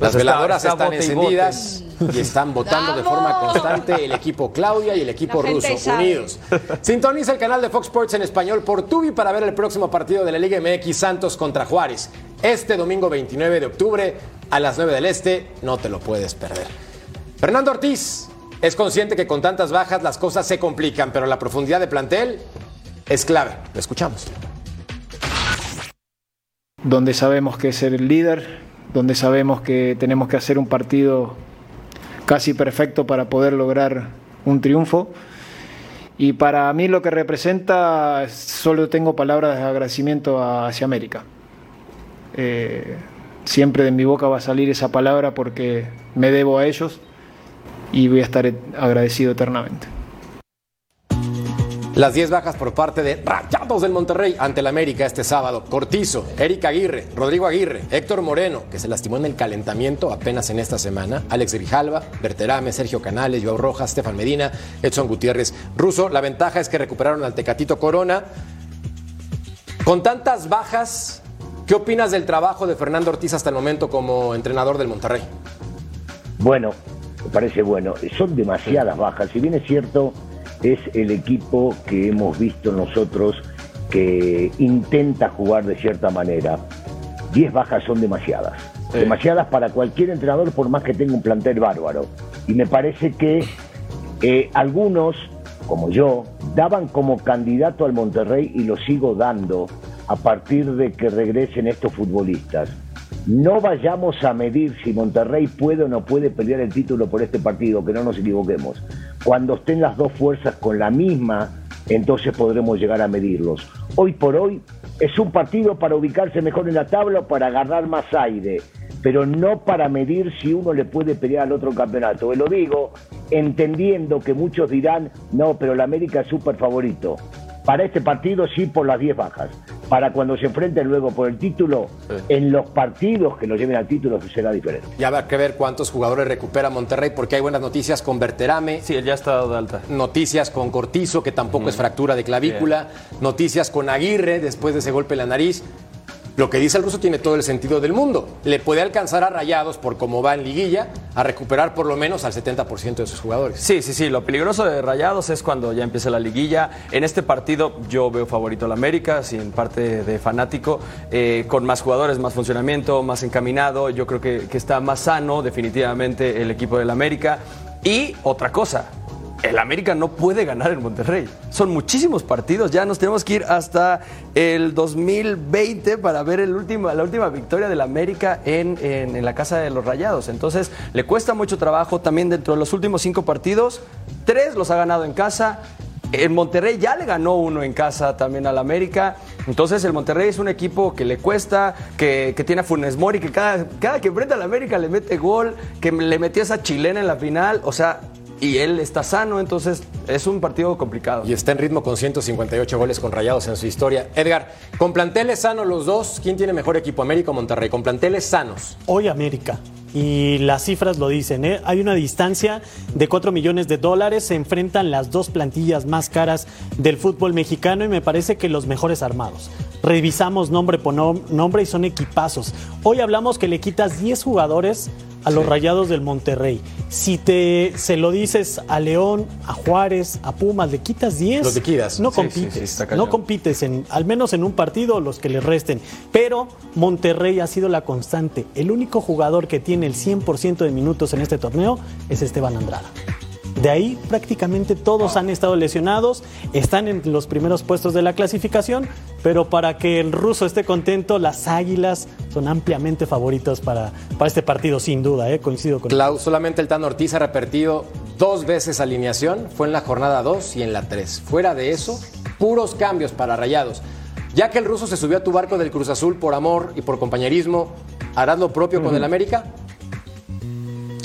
Las pues veladoras están encendidas y, están votando de forma constante el equipo Claudia y el equipo ruso, unidos. Sintoniza el canal de Fox Sports en español por Tubi para ver el próximo partido de la Liga MX Santos contra Juárez. Este domingo 29 de octubre a las 9 del Este, no te lo puedes perder. Fernando Ortiz es consciente que con tantas bajas las cosas se complican, pero la profundidad de plantel es clave. Lo escuchamos. Donde sabemos que es el líder, donde sabemos que tenemos que hacer un partido casi perfecto para poder lograr un triunfo. Y para mí lo que representa, solo tengo palabras de agradecimiento hacia América. Eh, siempre de mi boca va a salir esa palabra porque me debo a ellos y voy a estar agradecido eternamente. Las 10 bajas por parte de Rayados del Monterrey ante el América este sábado. Cortizo, Eric Aguirre, Rodrigo Aguirre, Héctor Moreno, que se lastimó en el calentamiento apenas en esta semana, Alex Grijalva, Berterame, Sergio Canales, Joao Rojas, Stefan Medina, Edson Gutiérrez, Russo. La ventaja es que recuperaron al Tecatito Corona. Con tantas bajas, ¿qué opinas del trabajo de Fernando Ortiz hasta el momento como entrenador del Monterrey? Bueno, me parece bueno. Son demasiadas bajas. Si bien es cierto es el equipo que hemos visto nosotros que intenta jugar de cierta manera. Diez bajas son demasiadas. Demasiadas para cualquier entrenador por más que tenga un plantel bárbaro. Y me parece que eh, algunos, como yo, daban como candidato al Monterrey y lo sigo dando a partir de que regresen estos futbolistas. No vayamos a medir si Monterrey puede o no puede pelear el título por este partido, que no nos equivoquemos. Cuando estén las dos fuerzas con la misma, entonces podremos llegar a medirlos. Hoy por hoy es un partido para ubicarse mejor en la tabla para agarrar más aire, pero no para medir si uno le puede pelear al otro campeonato. Lo digo entendiendo que muchos dirán, no, pero la América es súper favorito. Para este partido sí por las 10 bajas. Para cuando se enfrenten luego por el título, en los partidos que lo lleven al título será diferente. Ya habrá que ver cuántos jugadores recupera Monterrey, porque hay buenas noticias con Berterame. Sí, él ya está dado de alta. Noticias con Cortizo, que tampoco es fractura de clavícula. Noticias con Aguirre, después de ese golpe en la nariz. Lo que dice el ruso tiene todo el sentido del mundo. Le puede alcanzar a Rayados, por cómo va en liguilla, a recuperar por lo menos al 70% de sus jugadores. Sí, sí, sí. Lo peligroso de Rayados es cuando ya empieza la liguilla. En este partido yo veo favorito al América, sin parte de fanático, eh, con más jugadores, más funcionamiento, más encaminado. Yo creo que, que está más sano definitivamente el equipo del América. Y otra cosa, el América no puede ganar en Monterrey. Son muchísimos partidos, ya nos tenemos que ir hasta el 2020 para ver la última victoria del América en, la Casa de los Rayados. Entonces, le cuesta mucho trabajo también dentro de los últimos cinco partidos. Tres los ha ganado en casa. El Monterrey ya le ganó uno en casa también al América. Entonces el Monterrey es un equipo que le cuesta, que, que tiene a Funes Mori, que cada, cada que enfrenta al América le mete gol, que le metió esa chilena en la final. O sea, y él está sano, entonces es un partido complicado. Y está en ritmo con 158 goles con rayados en su historia. Edgar, con planteles sanos los dos, ¿quién tiene mejor equipo, América o Monterrey? Con planteles sanos. Hoy América. Y las cifras lo dicen, ¿eh? hay una distancia de 4 millones de dólares, se enfrentan las dos plantillas más caras del fútbol mexicano y me parece que los mejores armados. Revisamos nombre por nombre y son equipazos. Hoy hablamos que le quitas 10 jugadores a los Rayados del Monterrey. Si te se lo dices a León, a Juárez, a Pumas, le quitas 10, los liquidas. no compites. Sí, sí, sí, no compites, en, al menos en un partido, los que le resten. Pero Monterrey ha sido la constante. El único jugador que tiene el 100% de minutos en este torneo es Esteban Andrada. De ahí prácticamente todos han estado lesionados, están en los primeros puestos de la clasificación, pero para que el ruso esté contento, las águilas son ampliamente favoritos para, para este partido, sin duda, ¿eh? coincido con Clau, solamente el Tan Ortiz ha repetido dos veces alineación, fue en la jornada 2 y en la 3. Fuera de eso, puros cambios para rayados. Ya que el ruso se subió a tu barco del Cruz Azul por amor y por compañerismo, ¿harás lo propio uh -huh. con el América?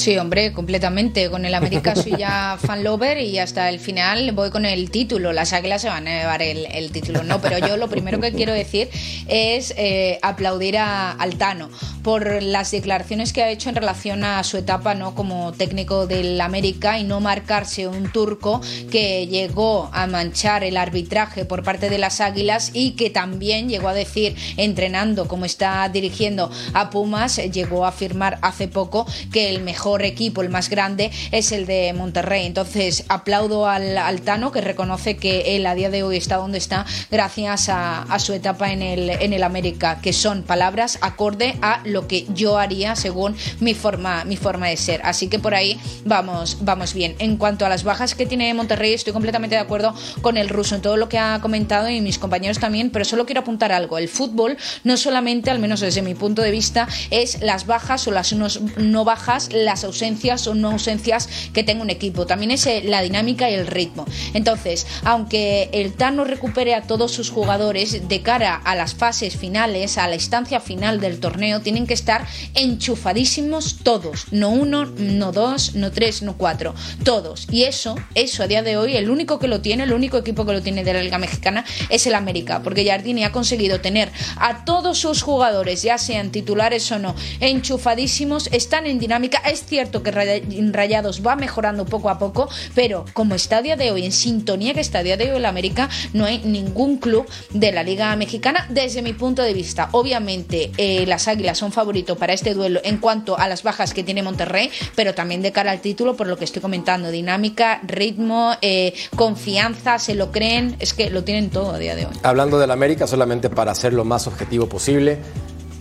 Sí, hombre, completamente. Con el América soy ya fan lover y hasta el final voy con el título. Las águilas se van a llevar el, título, no. Pero yo lo primero que quiero decir es eh, aplaudir a Altano por las declaraciones que ha hecho en relación a su etapa no como técnico del América y no marcarse un turco que llegó a manchar el arbitraje por parte de las águilas y que también llegó a decir, entrenando como está dirigiendo a Pumas, llegó a afirmar hace poco que el mejor equipo, el más grande, es el de Monterrey. Entonces, aplaudo al, al, Tano que reconoce que él a día de hoy está donde está gracias a, a su etapa en el, en el América, que son palabras acorde a lo que yo haría según mi forma, mi forma de ser. Así que por ahí vamos, vamos bien. En cuanto a las bajas que tiene Monterrey, estoy completamente de acuerdo con el ruso en todo lo que ha comentado y mis compañeros también, pero solo quiero apuntar algo. El fútbol no solamente, al menos desde mi punto de vista, es las bajas o las no bajas, las ausencias o no ausencias que tenga un equipo, también es eh, la dinámica y el ritmo. Entonces, aunque el Tano recupere a todos sus jugadores de cara a las fases finales, a la instancia final del torneo, tienen que estar enchufadísimos todos, no uno, no dos, no tres, no cuatro, todos. Y eso, eso a día de hoy, el único que lo tiene, el único equipo que lo tiene de la Liga Mexicana es el América, porque Jardini ha conseguido tener a todos sus jugadores, ya sean titulares o no, enchufadísimos, están en dinámica. Cierto que Rayados va mejorando poco a poco, pero como está a día de hoy, en sintonía que está a día de hoy el América, no hay ningún club de la Liga Mexicana desde mi punto de vista. Obviamente, eh, las Águilas son favoritos para este duelo en cuanto a las bajas que tiene Monterrey, pero también de cara al título, por lo que estoy comentando, dinámica, ritmo, eh, confianza, se lo creen, es que lo tienen todo a día de hoy. Hablando del América, solamente para hacer lo más objetivo posible,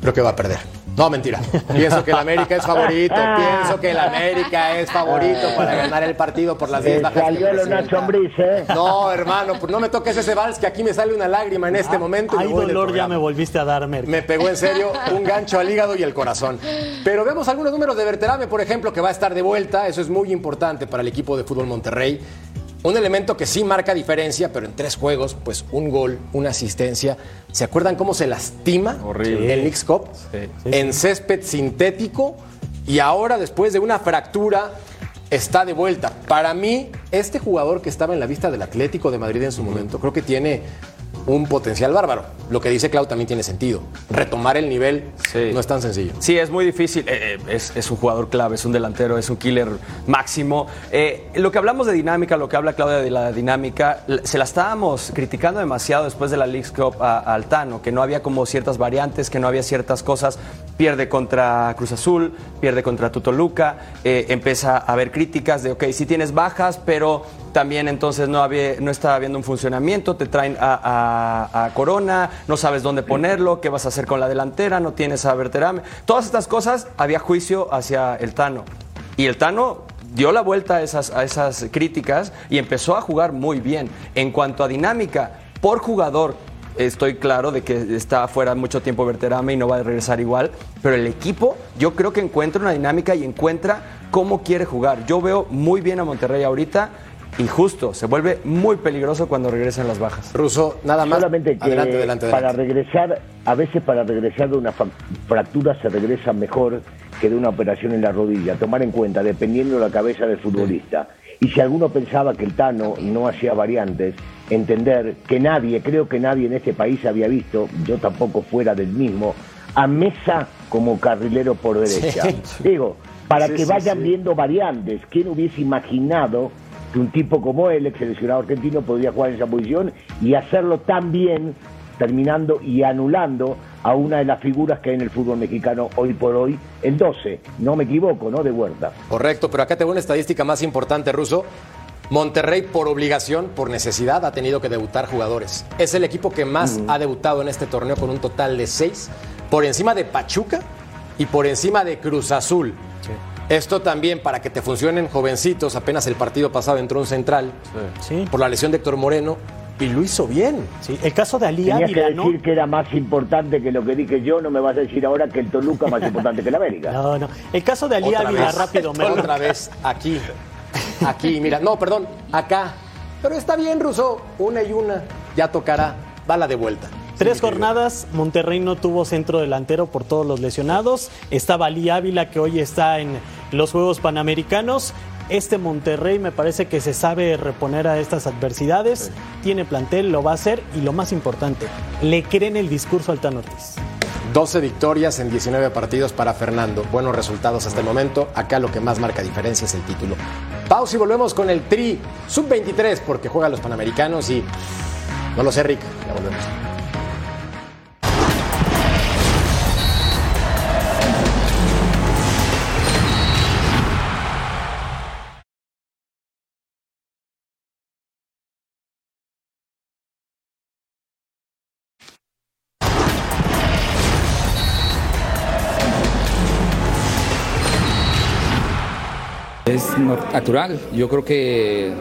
creo que va a perder. No, mentira. Pienso que el América es favorito. Pienso que el América es favorito para ganar el partido por las 10 bajas. ¿eh? No, hermano, pues no me toques ese vals que aquí me sale una lágrima en este momento. Hay dolor, ya me volviste a dar, Me pegó en serio un gancho al hígado y el corazón. Pero vemos algunos números de Berterame, por ejemplo, que va a estar de vuelta. Eso es muy importante para el equipo de fútbol Monterrey. Un elemento que sí marca diferencia, pero en tres juegos, pues un gol, una asistencia. ¿Se acuerdan cómo se lastima Horrible. el Mix Cup? en césped sintético y ahora después de una fractura está de vuelta. Para mí, este jugador que estaba en la vista del Atlético de Madrid en su momento, creo que tiene un potencial bárbaro. Lo que dice Clau también tiene sentido. Retomar el nivel Sí. no es tan sencillo. Sí, es muy difícil. Eh, eh, es, es un jugador clave, es un delantero, es un killer máximo. Eh, lo que hablamos de dinámica, lo que habla Claudia de la dinámica, se la estábamos criticando demasiado después de la League's Cup a, a Altano, que no había como ciertas variantes, que no había ciertas cosas. Pierde contra Cruz Azul, pierde contra Tutoluca, empieza a haber críticas de, ok, sí tienes bajas, pero también entonces no, había, no estaba habiendo un funcionamiento, te traen a, a- a Corona, no sabes dónde ponerlo, qué vas a hacer con la delantera, no tienes a Berterame. Todas estas cosas había juicio hacia el Tano. Y el Tano dio la vuelta a esas, a esas críticas y empezó a jugar muy bien. En cuanto a dinámica, por jugador, estoy claro de que está fuera mucho tiempo Berterame y no va a regresar igual, pero el equipo yo creo que encuentra una dinámica y encuentra cómo quiere jugar. Yo veo muy bien a Monterrey ahorita y justo se vuelve muy peligroso cuando regresan las bajas. Ruso, nada más. Solamente que adelante, adelante, para regresar, a veces para regresar de una fractura se regresa mejor que de una operación en la rodilla. Tomar en cuenta, dependiendo de la cabeza del futbolista. Y si alguno pensaba que el Tano no hacía variantes, entender que nadie, creo que nadie en este país había visto, yo tampoco fuera del mismo, a Mesa como carrilero por derecha. Digo, para Sí, que sí, vayan sí. viendo variantes. ¿Quién hubiese imaginado que un tipo como él, ex seleccionado argentino, podría jugar en esa posición y hacerlo tan bien, terminando y anulando a una de las figuras que hay en el fútbol mexicano hoy por hoy, el 12, no me equivoco, ¿no? De Huerta. Correcto, pero acá tengo una estadística más importante, Ruso. Monterrey, por obligación, por necesidad, ha tenido que debutar jugadores. Es el equipo que más ha debutado en este torneo con un total de seis, por encima de Pachuca y por encima de Cruz Azul. Esto también para que te funcionen jovencitos. Apenas el partido pasado entró un central Sí. por la lesión de Héctor Moreno y lo hizo bien. Sí, el caso de Ali Tenías que Ávila, ¿no? decir que era más importante que lo que dije yo, no me vas a decir ahora que el Toluca es más importante que el América. No, no. El caso de Ali Otra Ávila, vez, rápido, me Otra vez, aquí. Aquí, mira. No, perdón, acá. Pero está bien, Ruso. Una y una. Ya tocará. Bala de vuelta. Tres jornadas, Monterrey no tuvo centro delantero por todos los lesionados. Estaba Ali Ávila, que hoy está en los Juegos Panamericanos. Este Monterrey me parece que se sabe reponer a estas adversidades. Tiene plantel, lo va a hacer. Y lo más importante, le creen el discurso al Tan Ortiz. 12 victorias en 19 partidos para Fernando. Buenos resultados hasta el momento. Acá lo que más marca diferencia es el título. Pausa y volvemos con el Tri Sub-23 porque juega los Panamericanos y... No lo sé, Rick. Ya volvemos. Es natural. Yo creo que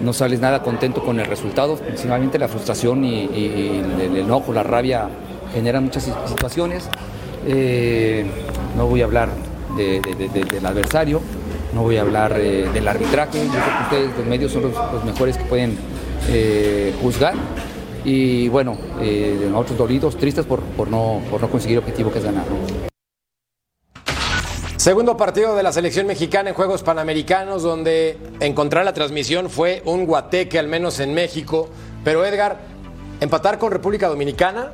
no sales nada contento con el resultado. Principalmente la frustración y, el, enojo, la rabia generan muchas si- situaciones. Eh, no voy a hablar de- de- de- de- del adversario, no voy a hablar eh, del arbitraje, ustedes, los medios, son los, mejores que pueden eh, juzgar. Y bueno, nosotros dolidos, tristes por, por, no, por no conseguir el objetivo que es ganar. Segundo partido de la selección mexicana en Juegos Panamericanos, donde encontrar la transmisión fue un guateque, al menos en México. Pero Edgar, empatar con República Dominicana,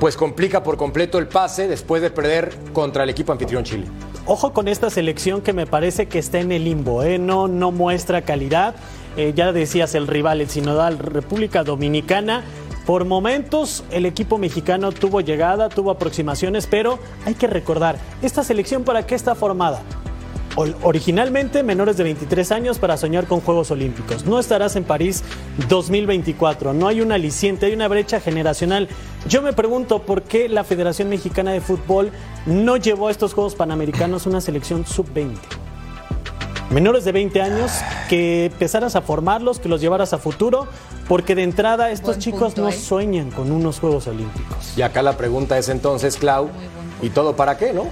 pues complica por completo el pase después de perder contra el equipo anfitrión Chile. Ojo con esta selección que me parece que está en el limbo, ¿eh? no, no muestra calidad. Eh, ya decías el rival, el sinodal República Dominicana. Por momentos el equipo mexicano tuvo llegada, tuvo aproximaciones, pero hay que recordar, ¿esta selección para qué está formada? Originalmente menores de 23 años para soñar con Juegos Olímpicos. No estarás en París 2024. No hay un aliciente, hay una brecha generacional. Yo me pregunto por qué la Federación Mexicana de Fútbol no llevó a estos Juegos Panamericanos una selección sub-20 menores de 20 años, que empezaras a formarlos, que los llevaras a futuro, porque de entrada estos Buen chicos punto, no ¿eh? sueñan con unos Juegos Olímpicos. Y acá la pregunta es entonces, Clau, ¿y todo para qué, no?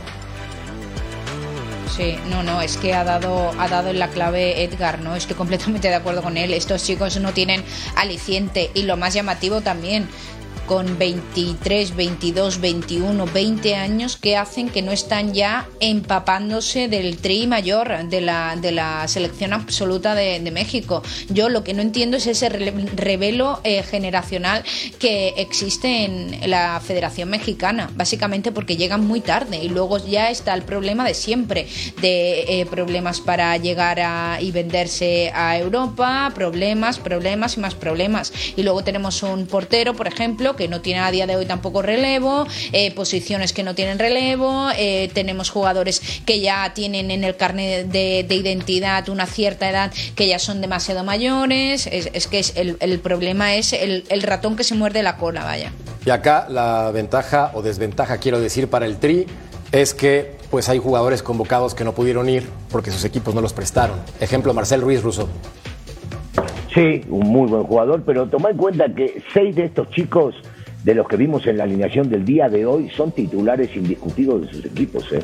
Sí, no, no, es que ha dado, ha dado en la clave Edgar, ¿no? Estoy completamente de acuerdo con él. Estos chicos no tienen aliciente y lo más llamativo también, con 23, 22, 21, 20 años que hacen que no están ya empapándose del tri mayor de la, de la selección absoluta de, México. Yo lo que no entiendo es ese revelo eh, generacional que existe en la Federación Mexicana, básicamente porque llegan muy tarde y luego ya está el problema de siempre, de eh, problemas para llegar a, y venderse a Europa, problemas, problemas y más problemas. Y luego tenemos un portero, por ejemplo, que no tiene a día de hoy tampoco relevo, eh, posiciones que no tienen relevo, eh, tenemos jugadores que ya tienen en el carnet de, de identidad una cierta edad que ya son demasiado mayores, es, que el, problema es el, el ratón que se muerde la cola, vaya. Y acá la ventaja o desventaja, quiero decir, para el Tri es que pues hay jugadores convocados que no pudieron ir porque sus equipos no los prestaron. Ejemplo, Marcel Ruiz Russo. Sí, un muy buen jugador, pero toma en cuenta que seis de estos chicos de los que vimos en la alineación del día de hoy son titulares indiscutidos de sus equipos. ¿eh?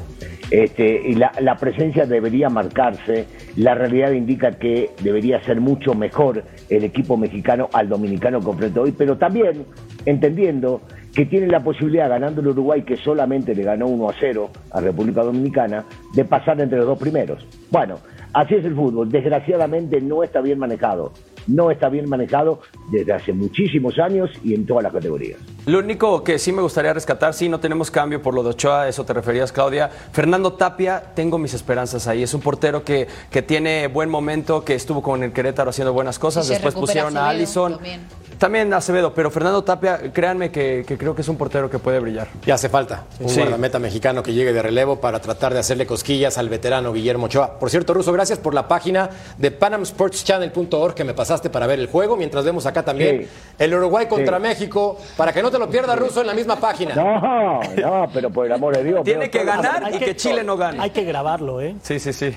Este, y la, la presencia debería marcarse, la realidad indica que debería ser mucho mejor el equipo mexicano al dominicano que enfrentó hoy, pero también entendiendo que tiene la posibilidad, ganando el Uruguay, que solamente le ganó 1 a 0 a República Dominicana, de pasar entre los dos primeros. Bueno, así es el fútbol. Desgraciadamente no está bien manejado. No está bien manejado desde hace muchísimos años y en todas las categorías. Lo único que sí me gustaría rescatar, sí, no tenemos cambio por lo de Ochoa, eso te referías, Claudia. Fernando Tapia, tengo mis esperanzas ahí. Es un portero que, que tiene buen momento, que estuvo con el Querétaro haciendo buenas cosas. Y Después pusieron a Allison. también. También Acevedo, pero Fernando Tapia, créanme que, que creo que es un portero que puede brillar. Y hace falta un Sí. guardameta mexicano que llegue de relevo para tratar de hacerle cosquillas al veterano Guillermo Ochoa. Por cierto, Russo, gracias por la página de panamsportschannel.org que me pasaste para ver el juego, mientras vemos acá también Sí. el Uruguay contra Sí. México, para que no te lo pierdas, Russo, en la misma página. No, no, pero por el amor de Dios. Tiene que ganar y que Chile no gane. Hay que grabarlo, ¿eh? Sí, sí, sí.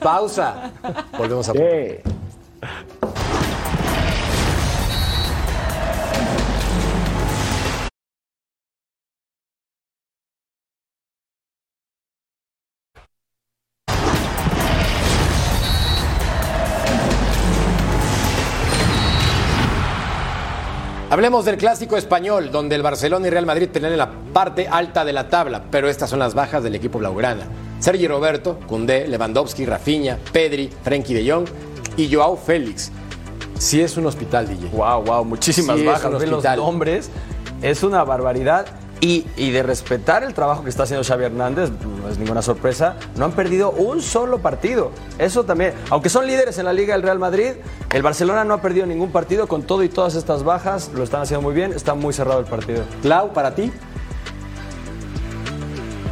Pausa. Volvemos a... Sí. Hablemos del clásico español, donde el Barcelona y Real Madrid tenían la parte alta de la tabla, pero estas son las bajas del equipo blaugrana. Sergi Roberto, Cundé, Lewandowski, Rafinha, Pedri, Frenkie de Jong y Joao Félix. Sí es un hospital, DJ. Wow, wow, muchísimas Sí, bajas. Ve los nombres. Es una barbaridad. Y, de respetar el trabajo que está haciendo Xavi Hernández, no es ninguna sorpresa, no han perdido un solo partido. Eso también, aunque son líderes en la Liga del Real Madrid, el Barcelona no ha perdido ningún partido con todo y todas estas bajas, lo están haciendo muy bien, está muy cerrado el partido. Clau, para ti.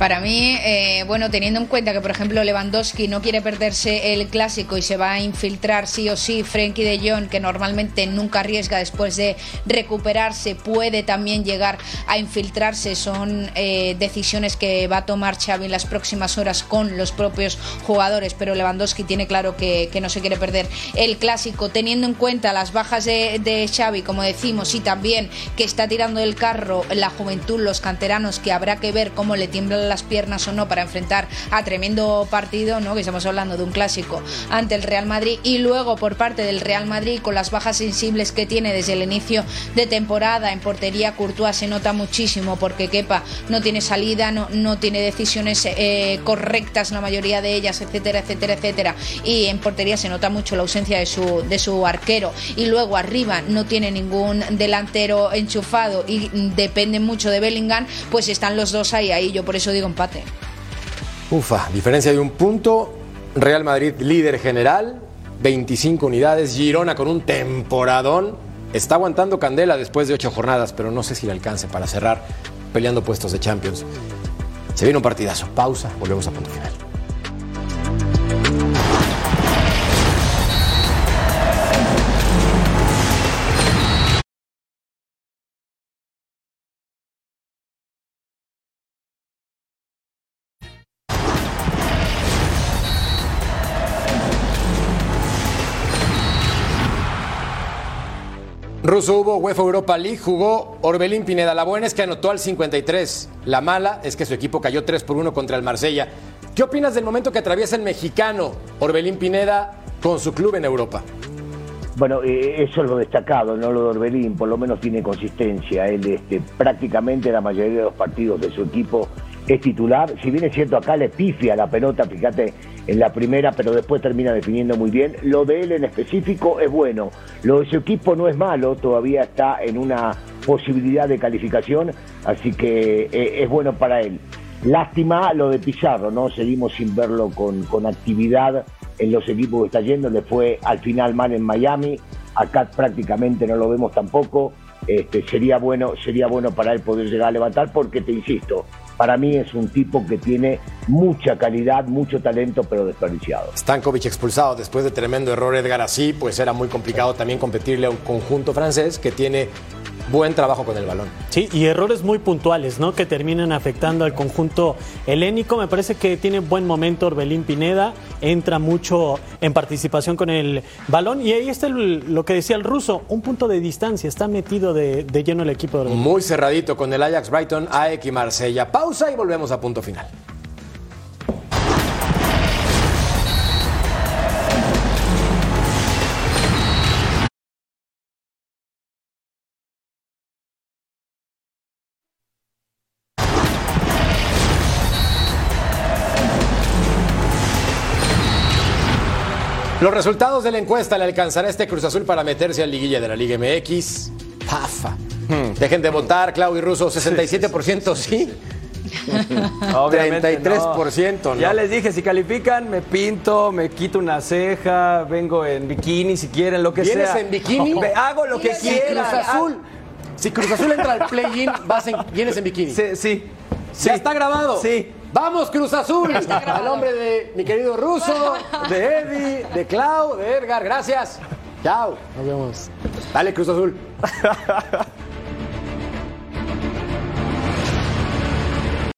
Para mí, eh, bueno, teniendo en cuenta que, por ejemplo, Lewandowski no quiere perderse el clásico y se va a infiltrar sí o sí, Frenkie de Jong, que normalmente nunca arriesga después de recuperarse, puede también llegar a infiltrarse. Son eh, decisiones que va a tomar Xavi en las próximas horas con los propios jugadores, pero Lewandowski tiene claro que, no se quiere perder el clásico, teniendo en cuenta las bajas de, de Xavi, como decimos, y también que está tirando del carro la juventud, los canteranos, que habrá que ver cómo le tiemblan las piernas o no para enfrentar a tremendo partido, ¿no? Que estamos hablando de un clásico ante el Real Madrid y luego por parte del Real Madrid con las bajas sensibles que tiene desde el inicio de temporada en portería Courtois se nota muchísimo porque Kepa no tiene salida, no, no tiene decisiones eh, correctas la mayoría de ellas, etcétera, etcétera, etcétera. Y en portería se nota mucho la ausencia de su, de su arquero. Y luego arriba no tiene ningún delantero enchufado y depende mucho de Bellingham, pues están los dos ahí, ahí. Yo por eso digo empate. Ufa, diferencia de un punto. Real Madrid líder general, 25 unidades. Girona con un temporadón. Está aguantando candela después de ocho jornadas, pero no sé si le alcance para cerrar peleando puestos de Champions. Se viene un partidazo. Pausa, volvemos a punto final. Ruso hubo UEFA Europa League, jugó Orbelín Pineda. La buena es que anotó al 53. La mala es que su equipo cayó 3 por 1 contra el Marsella. ¿Qué opinas del momento que atraviesa el mexicano Orbelín Pineda con su club en Europa? Bueno, eh, eso es lo destacado, no lo de Orbelín, por lo menos tiene consistencia. Él este, prácticamente la mayoría de los partidos de su equipo es titular. Si bien es cierto, acá le pifia la pelota, fíjate, en la primera, pero después termina definiendo muy bien. Lo de él en específico es bueno. Lo de su equipo no es malo, todavía está en una posibilidad de calificación, así que eh, es bueno para él. Lástima lo de Pizarro, ¿no? Seguimos sin verlo con, con actividad en los equipos que está yendo. Le fue al final mal en Miami, acá prácticamente no lo vemos tampoco. Este, sería bueno sería bueno para él poder llegar a levantar porque te insisto para mí es un tipo que tiene mucha calidad, mucho talento, pero desperdiciado. Stankovic expulsado después de tremendo error Edgar así, pues era muy complicado también competirle a un conjunto francés que tiene buen trabajo con el balón. Sí, y errores muy puntuales, ¿no? Que terminan afectando al conjunto helénico. Me parece que tiene buen momento Orbelín Pineda, entra mucho en participación con el balón. Y ahí está lo que decía el ruso, un punto de distancia, está metido de, de lleno el equipo de Muy cerradito con el Ajax Brighton, AEK y Marsella. Pausa y volvemos a punto final. Los resultados de la encuesta le alcanzará este Cruz Azul para meterse al liguilla de la Liga MX. Pafa. Dejen de votar, Claudio y Russo, 67% sí. Obviamente 33% no. Ya les dije, si califican, me pinto, me quito una ceja, vengo en bikini si quieren, lo que ¿Vienes sea. en bikini? Hago lo que Si quieran. Cruz Azul, si Cruz Azul entra al play-in, vas en- vienes en bikini. Sí, sí. ¿Ya está grabado? Sí. ¡Vamos, Cruz Azul! Al nombre de mi querido Ruso, de Eddie, de Clau, de Edgar. Gracias. Chao. Nos vemos. Dale, Cruz Azul.